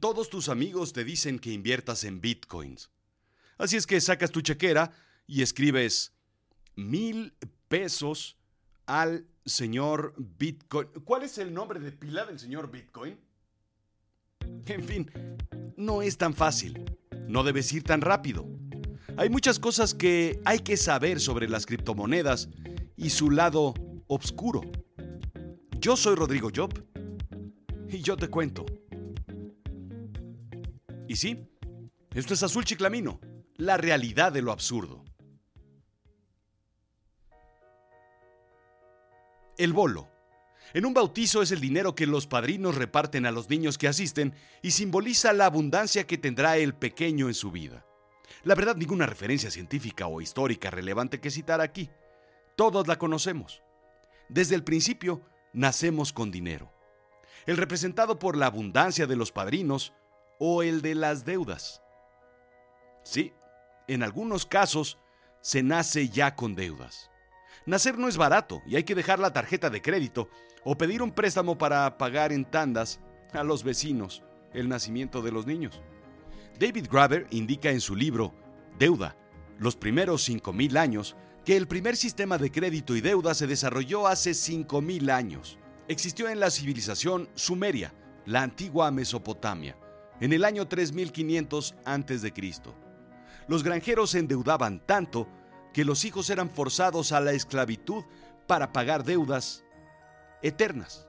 Todos tus amigos te dicen que inviertas en bitcoins. Así es que sacas tu chequera y escribes mil pesos al señor Bitcoin. ¿Cuál es el nombre de pila del señor Bitcoin? En fin, no es tan fácil. No debes ir tan rápido. Hay muchas cosas que hay que saber sobre las criptomonedas y su lado oscuro. Yo soy Rodrigo Job y yo te cuento. Y sí, esto es Azul Chiclamino, la realidad de lo absurdo. El bolo. En un bautizo es el dinero que los padrinos reparten a los niños que asisten y simboliza la abundancia que tendrá el pequeño en su vida. La verdad, ninguna referencia científica o histórica relevante que citar aquí. Todos la conocemos. Desde el principio, nacemos con dinero. El representado por la abundancia de los padrinos o el de las deudas. Sí, en algunos casos se nace ya con deudas. Nacer no es barato y hay que dejar la tarjeta de crédito o pedir un préstamo para pagar en tandas a los vecinos el nacimiento de los niños. David Graver indica en su libro Deuda, los primeros 5.000 años, que el primer sistema de crédito y deuda se desarrolló hace 5.000 años. Existió en la civilización sumeria, la antigua Mesopotamia, en el año 3500 a.C. Los granjeros se endeudaban tanto que los hijos eran forzados a la esclavitud para pagar deudas eternas.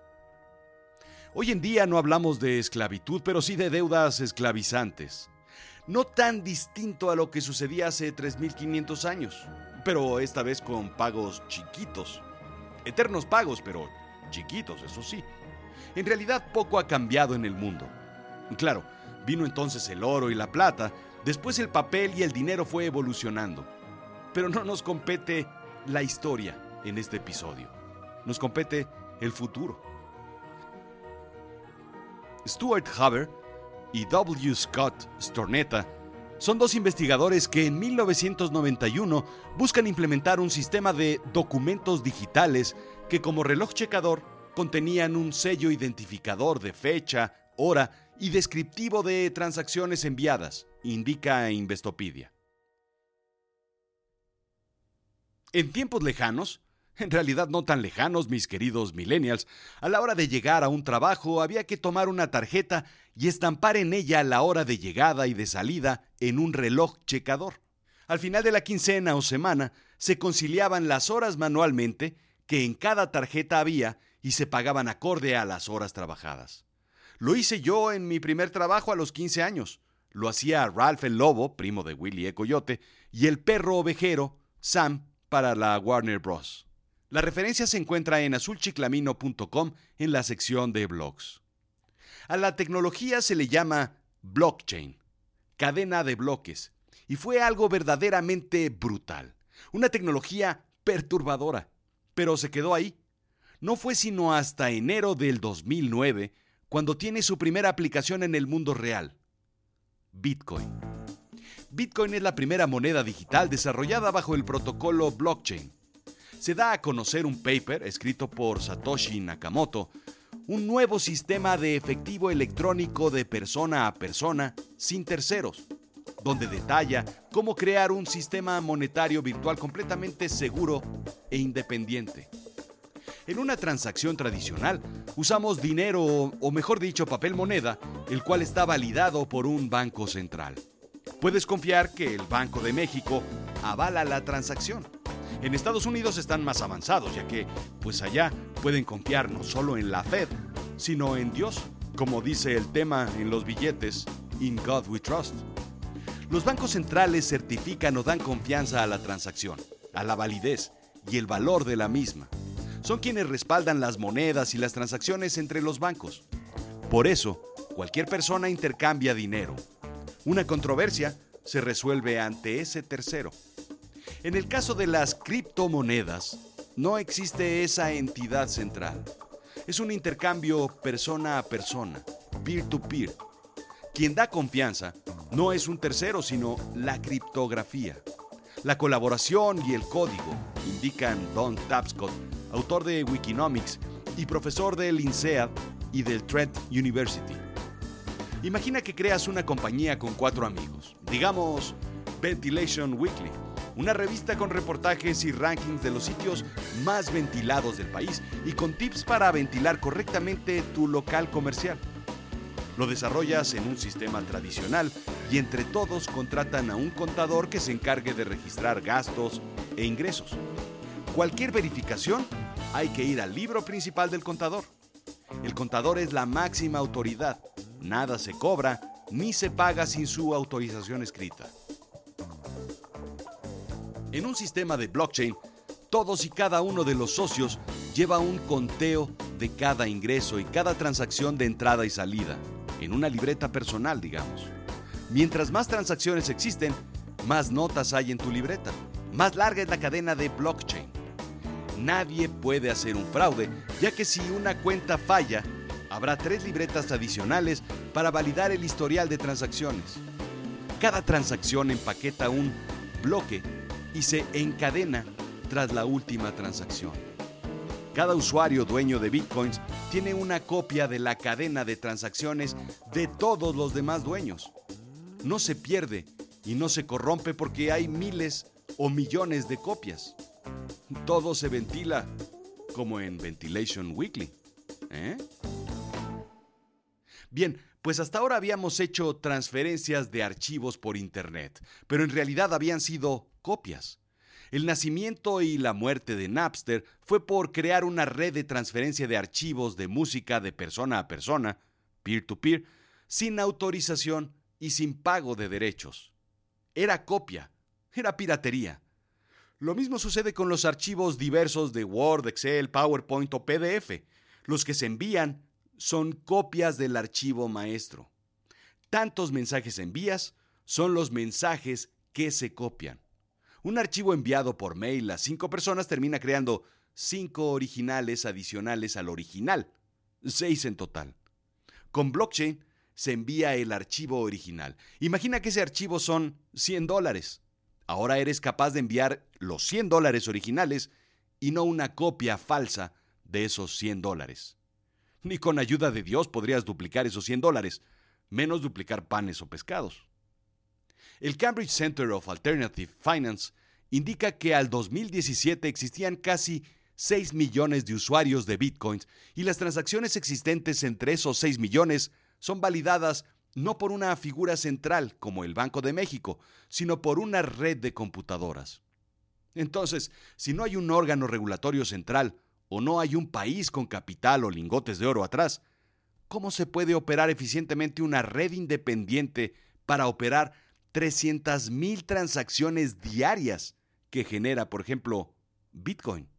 Hoy en día no hablamos de esclavitud, pero sí de deudas esclavizantes. No tan distinto a lo que sucedía hace 3.500 años, pero esta vez con pagos chiquitos. Eternos pagos, pero chiquitos, eso sí. En realidad poco ha cambiado en el mundo. Claro, vino entonces el oro y la plata, después el papel y el dinero fue evolucionando. Pero no nos compete la historia en este episodio. Nos compete el futuro. Stuart Haber y W. Scott Stornetta son dos investigadores que en 1991 buscan implementar un sistema de documentos digitales que como reloj checador contenían un sello identificador de fecha, hora y descriptivo de transacciones enviadas, indica Investopedia. En tiempos lejanos, en realidad no tan lejanos, mis queridos millennials, a la hora de llegar a un trabajo había que tomar una tarjeta y estampar en ella la hora de llegada y de salida en un reloj checador. Al final de la quincena o semana se conciliaban las horas manualmente que en cada tarjeta había y se pagaban acorde a las horas trabajadas. Lo hice yo en mi primer trabajo a los 15 años. Lo hacía Ralph el Lobo, primo de Willy E. Coyote, y el perro ovejero, Sam, para la Warner Bros. La referencia se encuentra en azulchiclamino.com en la sección de blogs. A la tecnología se le llama blockchain, cadena de bloques, y fue algo verdaderamente brutal, una tecnología perturbadora, pero se quedó ahí. No fue sino hasta enero del 2009 cuando tiene su primera aplicación en el mundo real, Bitcoin. Bitcoin es la primera moneda digital desarrollada bajo el protocolo blockchain. Se da a conocer un paper escrito por Satoshi Nakamoto, un nuevo sistema de efectivo electrónico de persona a persona sin terceros, donde detalla cómo crear un sistema monetario virtual completamente seguro e independiente. En una transacción tradicional usamos dinero o mejor dicho papel moneda, el cual está validado por un banco central puedes confiar que el Banco de México avala la transacción. En Estados Unidos están más avanzados, ya que, pues allá pueden confiar no solo en la Fed, sino en Dios, como dice el tema en los billetes, In God We Trust. Los bancos centrales certifican o dan confianza a la transacción, a la validez y el valor de la misma. Son quienes respaldan las monedas y las transacciones entre los bancos. Por eso, cualquier persona intercambia dinero, una controversia se resuelve ante ese tercero. En el caso de las criptomonedas, no existe esa entidad central. Es un intercambio persona a persona, peer-to-peer. Quien da confianza no es un tercero, sino la criptografía. La colaboración y el código, indican Don Tapscott, autor de Wikinomics y profesor del INSEAD y del Trent University. Imagina que creas una compañía con cuatro amigos, digamos Ventilation Weekly, una revista con reportajes y rankings de los sitios más ventilados del país y con tips para ventilar correctamente tu local comercial. Lo desarrollas en un sistema tradicional y entre todos contratan a un contador que se encargue de registrar gastos e ingresos. Cualquier verificación hay que ir al libro principal del contador. El contador es la máxima autoridad. Nada se cobra ni se paga sin su autorización escrita. En un sistema de blockchain, todos y cada uno de los socios lleva un conteo de cada ingreso y cada transacción de entrada y salida, en una libreta personal, digamos. Mientras más transacciones existen, más notas hay en tu libreta. Más larga es la cadena de blockchain. Nadie puede hacer un fraude, ya que si una cuenta falla, habrá tres libretas adicionales para validar el historial de transacciones. Cada transacción empaqueta un bloque y se encadena tras la última transacción. Cada usuario dueño de bitcoins tiene una copia de la cadena de transacciones de todos los demás dueños. No se pierde y no se corrompe porque hay miles o millones de copias. Todo se ventila como en Ventilation Weekly. ¿eh? Bien, pues hasta ahora habíamos hecho transferencias de archivos por Internet, pero en realidad habían sido copias. El nacimiento y la muerte de Napster fue por crear una red de transferencia de archivos de música de persona a persona, peer-to-peer, sin autorización y sin pago de derechos. Era copia, era piratería. Lo mismo sucede con los archivos diversos de Word, Excel, PowerPoint o PDF. Los que se envían son copias del archivo maestro. Tantos mensajes envías son los mensajes que se copian. Un archivo enviado por mail a cinco personas termina creando cinco originales adicionales al original, seis en total. Con blockchain se envía el archivo original. Imagina que ese archivo son 100 dólares. Ahora eres capaz de enviar los 100 dólares originales y no una copia falsa de esos 100 dólares. Ni con ayuda de Dios podrías duplicar esos 100 dólares, menos duplicar panes o pescados. El Cambridge Center of Alternative Finance indica que al 2017 existían casi 6 millones de usuarios de bitcoins y las transacciones existentes entre esos 6 millones son validadas no por una figura central como el Banco de México, sino por una red de computadoras. Entonces, si no hay un órgano regulatorio central o no hay un país con capital o lingotes de oro atrás, ¿cómo se puede operar eficientemente una red independiente para operar 300.000 transacciones diarias que genera, por ejemplo, Bitcoin.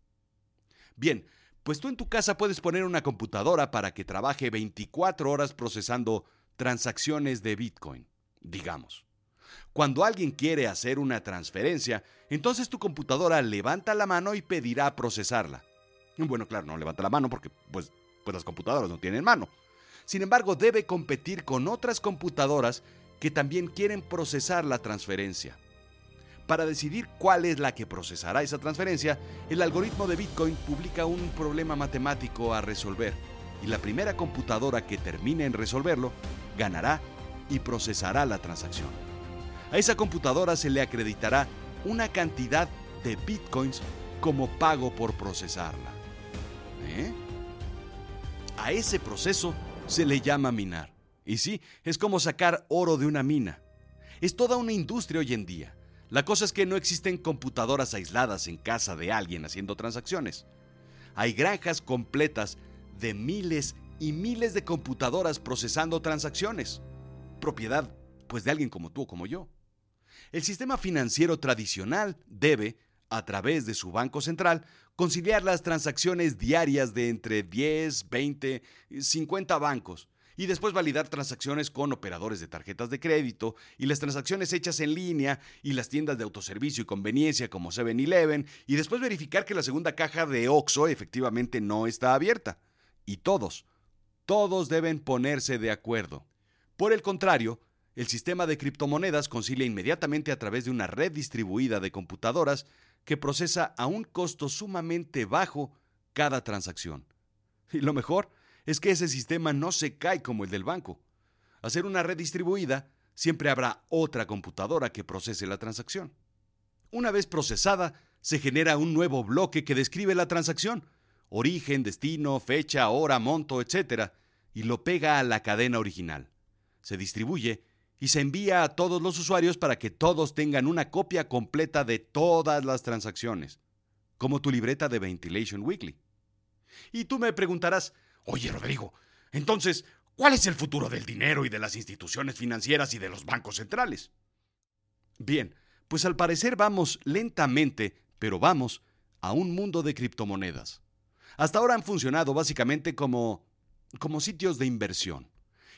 Bien, pues tú en tu casa puedes poner una computadora para que trabaje 24 horas procesando transacciones de Bitcoin, digamos. Cuando alguien quiere hacer una transferencia, entonces tu computadora levanta la mano y pedirá procesarla. Bueno, claro, no levanta la mano porque pues, pues las computadoras no tienen mano. Sin embargo, debe competir con otras computadoras que también quieren procesar la transferencia. Para decidir cuál es la que procesará esa transferencia, el algoritmo de Bitcoin publica un problema matemático a resolver y la primera computadora que termine en resolverlo ganará y procesará la transacción. A esa computadora se le acreditará una cantidad de bitcoins como pago por procesarla. ¿Eh? A ese proceso se le llama minar. Y sí, es como sacar oro de una mina. Es toda una industria hoy en día. La cosa es que no existen computadoras aisladas en casa de alguien haciendo transacciones. Hay granjas completas de miles y miles de computadoras procesando transacciones. Propiedad, pues, de alguien como tú o como yo. El sistema financiero tradicional debe, a través de su banco central, conciliar las transacciones diarias de entre 10, 20, 50 bancos y después validar transacciones con operadores de tarjetas de crédito y las transacciones hechas en línea y las tiendas de autoservicio y conveniencia como 7-Eleven y después verificar que la segunda caja de OXO efectivamente no está abierta. Y todos, todos deben ponerse de acuerdo. Por el contrario, el sistema de criptomonedas concilia inmediatamente a través de una red distribuida de computadoras que procesa a un costo sumamente bajo cada transacción. Y lo mejor es que ese sistema no se cae como el del banco. Ser una red distribuida, siempre habrá otra computadora que procese la transacción. Una vez procesada, se genera un nuevo bloque que describe la transacción, origen, destino, fecha, hora, monto, etc., y lo pega a la cadena original. Se distribuye y se envía a todos los usuarios para que todos tengan una copia completa de todas las transacciones, como tu libreta de Ventilation Weekly. Y tú me preguntarás, oye Rodrigo, entonces, ¿cuál es el futuro del dinero y de las instituciones financieras y de los bancos centrales? Bien, pues al parecer vamos lentamente, pero vamos, a un mundo de criptomonedas. Hasta ahora han funcionado básicamente como, como sitios de inversión.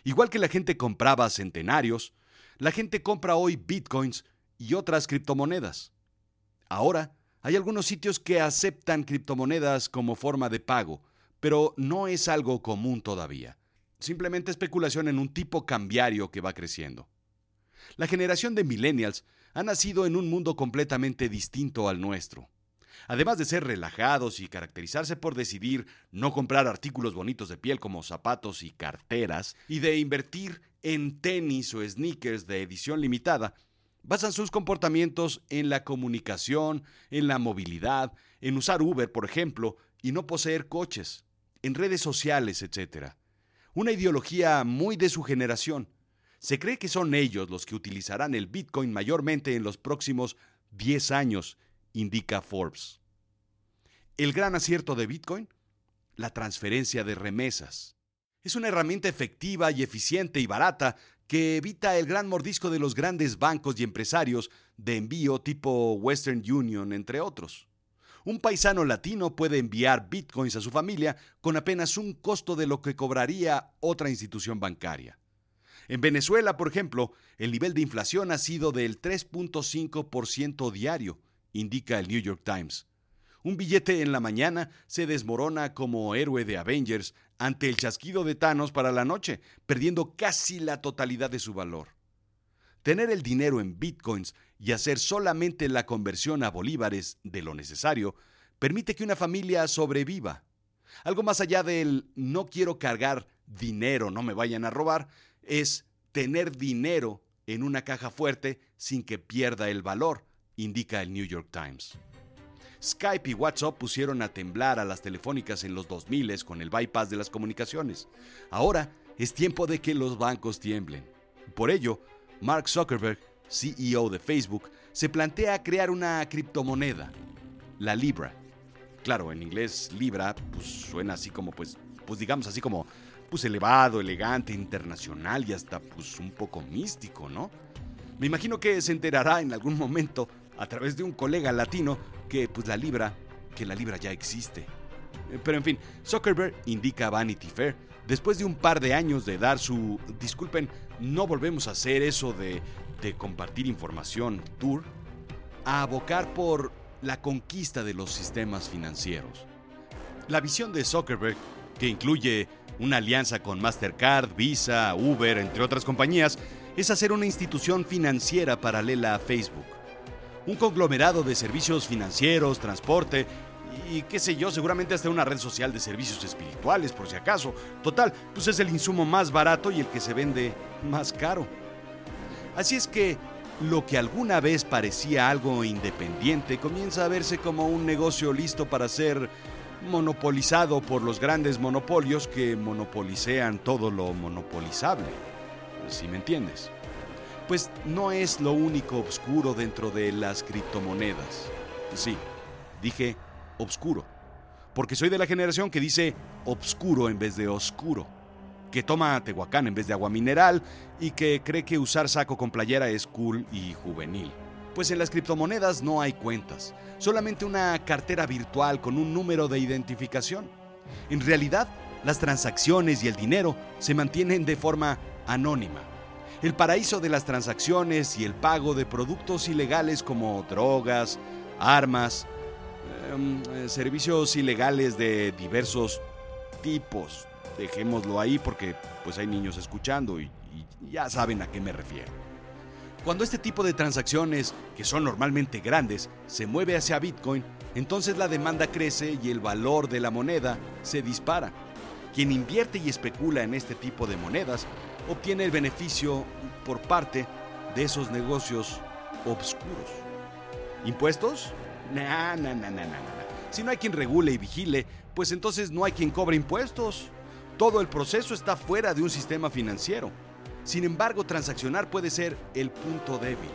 Igual que la gente compraba centenarios, la gente compra hoy bitcoins y otras criptomonedas. Ahora, hay algunos sitios que aceptan criptomonedas como forma de pago, pero no es algo común todavía. Simplemente especulación en un tipo cambiario que va creciendo. La generación de millennials ha nacido en un mundo completamente distinto al nuestro. Además de ser relajados y caracterizarse por decidir no comprar artículos bonitos de piel como zapatos y carteras, y de invertir en tenis o sneakers de edición limitada, basan sus comportamientos en la comunicación, en la movilidad, en usar Uber, por ejemplo, y no poseer coches, en redes sociales, etc. Una ideología muy de su generación. Se cree que son ellos los que utilizarán el Bitcoin mayormente en los próximos 10 años indica Forbes. El gran acierto de Bitcoin, la transferencia de remesas. Es una herramienta efectiva y eficiente y barata que evita el gran mordisco de los grandes bancos y empresarios de envío tipo Western Union, entre otros. Un paisano latino puede enviar bitcoins a su familia con apenas un costo de lo que cobraría otra institución bancaria. En Venezuela, por ejemplo, el nivel de inflación ha sido del 3.5% diario, indica el New York Times. Un billete en la mañana se desmorona como héroe de Avengers ante el chasquido de Thanos para la noche, perdiendo casi la totalidad de su valor. Tener el dinero en bitcoins y hacer solamente la conversión a bolívares de lo necesario permite que una familia sobreviva. Algo más allá del no quiero cargar dinero, no me vayan a robar, es tener dinero en una caja fuerte sin que pierda el valor, indica el New York Times. Skype y WhatsApp pusieron a temblar a las telefónicas en los 2000 con el bypass de las comunicaciones. Ahora es tiempo de que los bancos tiemblen. Por ello, Mark Zuckerberg, CEO de Facebook, se plantea crear una criptomoneda, la Libra. Claro, en inglés Libra pues, suena así como pues pues digamos así como pues elevado, elegante, internacional y hasta pues un poco místico, ¿no? Me imagino que se enterará en algún momento a través de un colega latino que pues la libra, que la libra ya existe. Eh, pero en fin, Zuckerberg indica a Vanity Fair, después de un par de años de dar su, disculpen, no volvemos a hacer eso de, de compartir información tour, a abocar por la conquista de los sistemas financieros. La visión de Zuckerberg, que incluye una alianza con Mastercard, Visa, Uber, entre otras compañías, es hacer una institución financiera paralela a Facebook un conglomerado de servicios financieros, transporte y qué sé yo, seguramente hasta una red social de servicios espirituales, por si acaso. Total, pues es el insumo más barato y el que se vende más caro. Así es que lo que alguna vez parecía algo independiente comienza a verse como un negocio listo para ser monopolizado por los grandes monopolios que monopolicean todo lo monopolizable. Si me entiendes pues no es lo único oscuro dentro de las criptomonedas. Sí, dije oscuro, porque soy de la generación que dice obscuro en vez de oscuro, que toma Tehuacán en vez de agua mineral y que cree que usar saco con playera es cool y juvenil. Pues en las criptomonedas no hay cuentas, solamente una cartera virtual con un número de identificación. En realidad, las transacciones y el dinero se mantienen de forma anónima el paraíso de las transacciones y el pago de productos ilegales como drogas, armas, em, eh, servicios ilegales de diversos tipos. Dejémoslo ahí porque pues hay niños escuchando y, y ya saben a qué me refiero. Cuando este tipo de transacciones, que son normalmente grandes, se mueve hacia Bitcoin, entonces la demanda crece y el valor de la moneda se dispara. quien invierte y especula en este tipo de monedas obtiene el beneficio por parte de esos negocios obscuros. ¿Impuestos? Nah, nah, nah, nah, nah. Si no hay quien regule y vigile, pues entonces no hay quien cobre impuestos. Todo el proceso está fuera de un sistema financiero. Sin embargo, transaccionar puede ser el punto débil.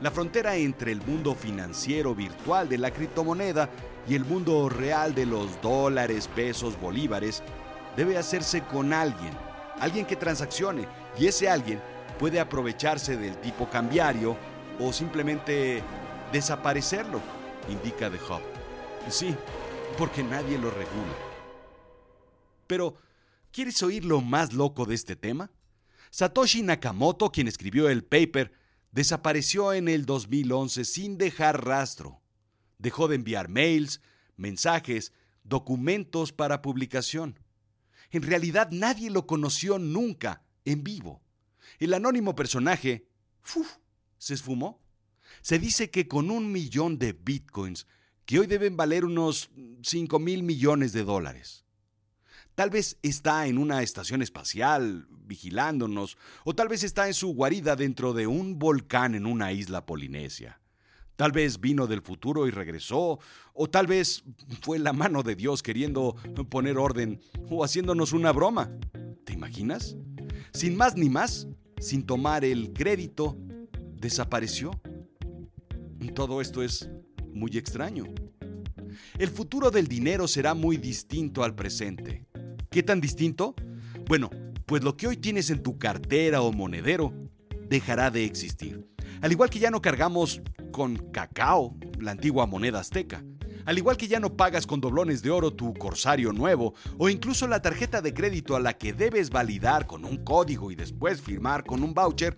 La frontera entre el mundo financiero virtual de la criptomoneda y el mundo real de los dólares, pesos, bolívares debe hacerse con alguien, alguien que transaccione, y ese alguien puede aprovecharse del tipo cambiario o simplemente desaparecerlo, indica The Hub. Sí, porque nadie lo regula. Pero, ¿quieres oír lo más loco de este tema? Satoshi Nakamoto, quien escribió el paper, desapareció en el 2011 sin dejar rastro. Dejó de enviar mails, mensajes, documentos para publicación. En realidad nadie lo conoció nunca en vivo. El anónimo personaje se esfumó. Se dice que con un millón de bitcoins que hoy deben valer unos 5 mil millones de dólares. Tal vez está en una estación espacial vigilándonos, o tal vez está en su guarida dentro de un volcán en una isla polinesia. Tal vez vino del futuro y regresó, o tal vez fue la mano de Dios queriendo poner orden o haciéndonos una broma. ¿Te imaginas? Sin más ni más, sin tomar el crédito, desapareció. Todo esto es muy extraño. El futuro del dinero será muy distinto al presente. ¿Qué tan distinto? Bueno, pues lo que hoy tienes en tu cartera o monedero dejará de existir. Al igual que ya no cargamos con cacao, la antigua moneda azteca. Al igual que ya no pagas con doblones de oro tu corsario nuevo o incluso la tarjeta de crédito a la que debes validar con un código y después firmar con un voucher,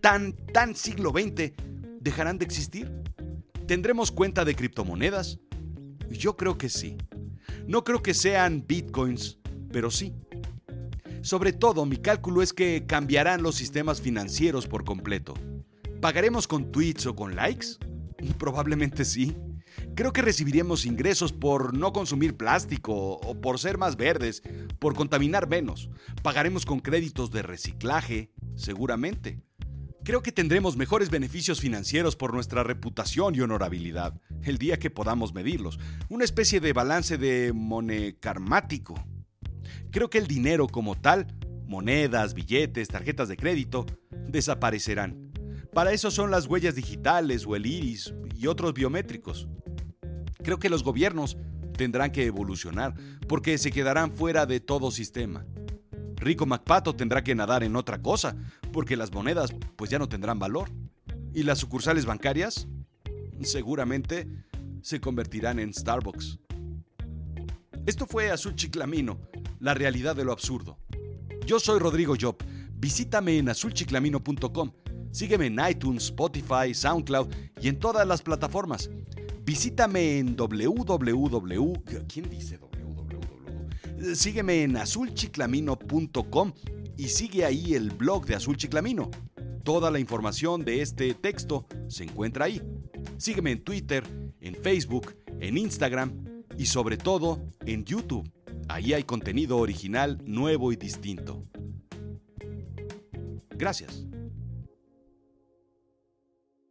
tan, tan siglo XX, dejarán de existir. ¿Tendremos cuenta de criptomonedas? Yo creo que sí. No creo que sean bitcoins, pero sí. Sobre todo, mi cálculo es que cambiarán los sistemas financieros por completo. ¿Pagaremos con tweets o con likes? Probablemente sí. Creo que recibiremos ingresos por no consumir plástico o por ser más verdes, por contaminar menos. Pagaremos con créditos de reciclaje, seguramente. Creo que tendremos mejores beneficios financieros por nuestra reputación y honorabilidad, el día que podamos medirlos, una especie de balance de monecarmático. Creo que el dinero como tal, monedas, billetes, tarjetas de crédito, desaparecerán. Para eso son las huellas digitales o el iris y otros biométricos. Creo que los gobiernos tendrán que evolucionar porque se quedarán fuera de todo sistema. Rico MacPato tendrá que nadar en otra cosa, porque las monedas pues ya no tendrán valor. Y las sucursales bancarias seguramente se convertirán en Starbucks. Esto fue Azul Chiclamino, la realidad de lo absurdo. Yo soy Rodrigo Job. Visítame en azulchiclamino.com. Sígueme en iTunes, Spotify, SoundCloud y en todas las plataformas. Visítame en www. ¿Quién dice Sígueme en azulchiclamino.com y sigue ahí el blog de Azul Chiclamino. Toda la información de este texto se encuentra ahí. Sígueme en Twitter, en Facebook, en Instagram y sobre todo en YouTube. Ahí hay contenido original, nuevo y distinto. Gracias.